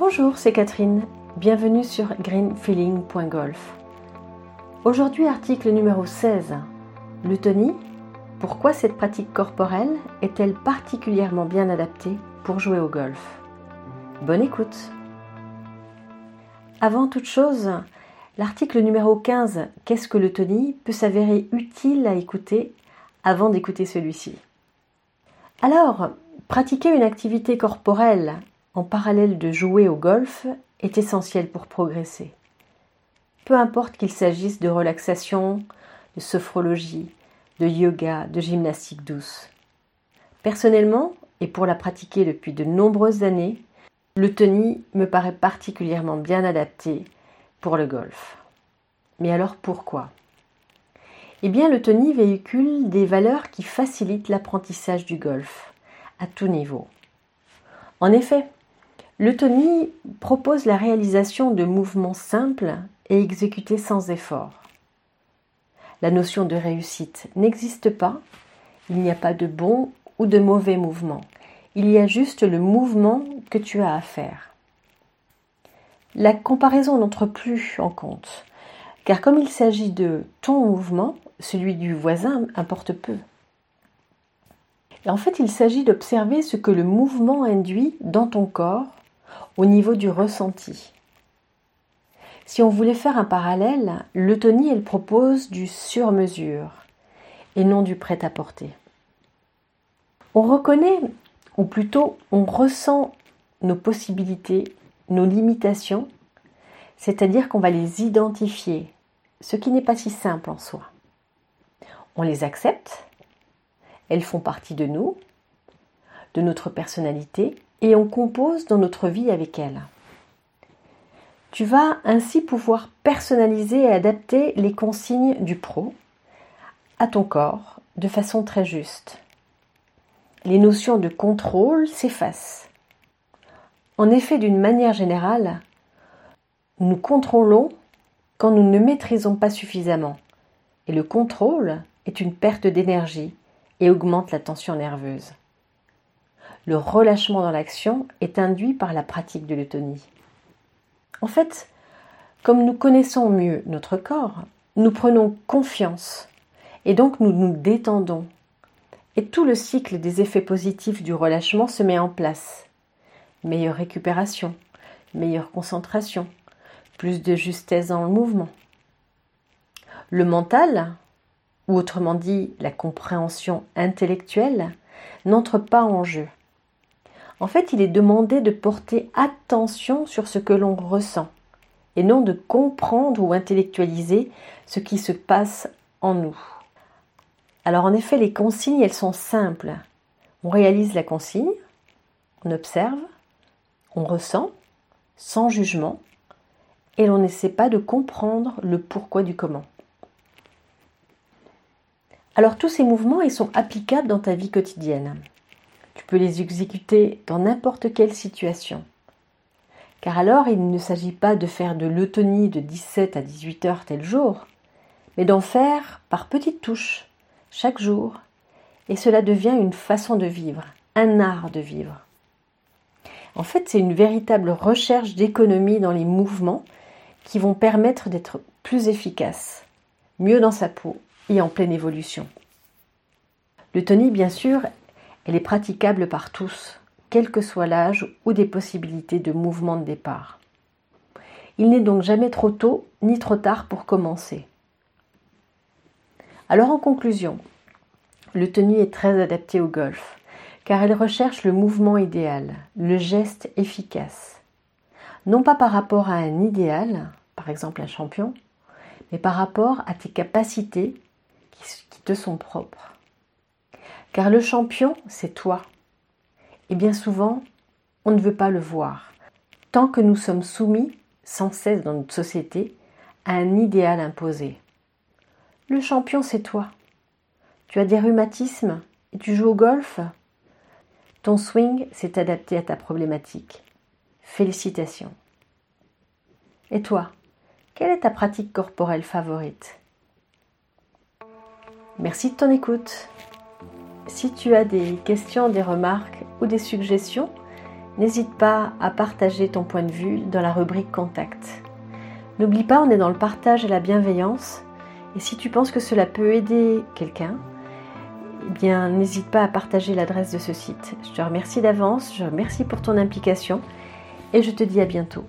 Bonjour, c'est Catherine. Bienvenue sur greenfeeling.golf. Aujourd'hui, article numéro 16. L'eutonie. Pourquoi cette pratique corporelle est-elle particulièrement bien adaptée pour jouer au golf? Bonne écoute. Avant toute chose, l'article numéro 15, Qu'est-ce que l'eutonie peut s'avérer utile à écouter avant d'écouter celui-ci? Alors, pratiquer une activité corporelle en parallèle de jouer au golf est essentiel pour progresser. Peu importe qu'il s'agisse de relaxation, de sophrologie, de yoga, de gymnastique douce. Personnellement, et pour la pratiquer depuis de nombreuses années, le tennis me paraît particulièrement bien adapté pour le golf. Mais alors pourquoi? Eh bien, le tennis véhicule des valeurs qui facilitent l'apprentissage du golf, à tout niveau. En effet, L'eutonie propose la réalisation de mouvements simples et exécutés sans effort. La notion de réussite n'existe pas. Il n'y a pas de bon ou de mauvais mouvement. Il y a juste le mouvement que tu as à faire. La comparaison n'entre plus en compte, car comme il s'agit de ton mouvement, celui du voisin importe peu. en fait, il s'agit d'observer ce que le mouvement induit dans ton corps au niveau du ressenti. Si on voulait faire un parallèle, l'eutonie, elle propose du sur-mesure et non du prêt-à-porter. On reconnaît, ou plutôt on ressent nos possibilités, nos limitations, c'est-à-dire qu'on va les identifier, ce qui n'est pas si simple en soi. On les accepte, elles font partie de nous, de notre personnalité, et on compose dans notre vie avec elle. Tu vas ainsi pouvoir personnaliser et adapter les consignes du pro à ton corps de façon très juste. Les notions de contrôle s'effacent. En effet, d'une manière générale, nous contrôlons quand nous ne maîtrisons pas suffisamment. Et le contrôle est une perte d'énergie et augmente la tension nerveuse le relâchement dans l'action est induit par la pratique de l'eutonie. En fait, comme nous connaissons mieux notre corps, nous prenons confiance et donc nous nous détendons. Et tout le cycle des effets positifs du relâchement se met en place. Meilleure récupération, meilleure concentration, plus de justesse dans le mouvement. Le mental, ou autrement dit la compréhension intellectuelle, n'entre pas en jeu. En fait, il est demandé de porter attention sur ce que l'on ressent et non de comprendre ou intellectualiser ce qui se passe en nous. Alors en effet, les consignes, elles sont simples. On réalise la consigne, on observe, on ressent, sans jugement, et l'on n'essaie pas de comprendre le pourquoi du comment. Alors tous ces mouvements, ils sont applicables dans ta vie quotidienne. Tu peux les exécuter dans n'importe quelle situation. Car alors, il ne s'agit pas de faire de l'eutonie de 17 à 18 heures tel jour, mais d'en faire par petites touches, chaque jour, et cela devient une façon de vivre, un art de vivre. En fait, c'est une véritable recherche d'économie dans les mouvements qui vont permettre d'être plus efficace, mieux dans sa peau et en pleine évolution. L'eutonie, bien sûr, elle est praticable par tous, quel que soit l'âge ou des possibilités de mouvement de départ. Il n'est donc jamais trop tôt ni trop tard pour commencer. Alors en conclusion, le tenue est très adapté au golf, car elle recherche le mouvement idéal, le geste efficace. Non pas par rapport à un idéal, par exemple un champion, mais par rapport à tes capacités qui te sont propres. Car le champion, c'est toi. Et bien souvent, on ne veut pas le voir, tant que nous sommes soumis, sans cesse dans notre société, à un idéal imposé. Le champion, c'est toi. Tu as des rhumatismes et tu joues au golf Ton swing s'est adapté à ta problématique. Félicitations. Et toi, quelle est ta pratique corporelle favorite? Merci de ton écoute. Si tu as des questions, des remarques ou des suggestions, n'hésite pas à partager ton point de vue dans la rubrique Contact. N'oublie pas, on est dans le partage et la bienveillance. Et si tu penses que cela peut aider quelqu'un, eh bien, n'hésite pas à partager l'adresse de ce site. Je te remercie d'avance, je remercie pour ton implication et je te dis à bientôt.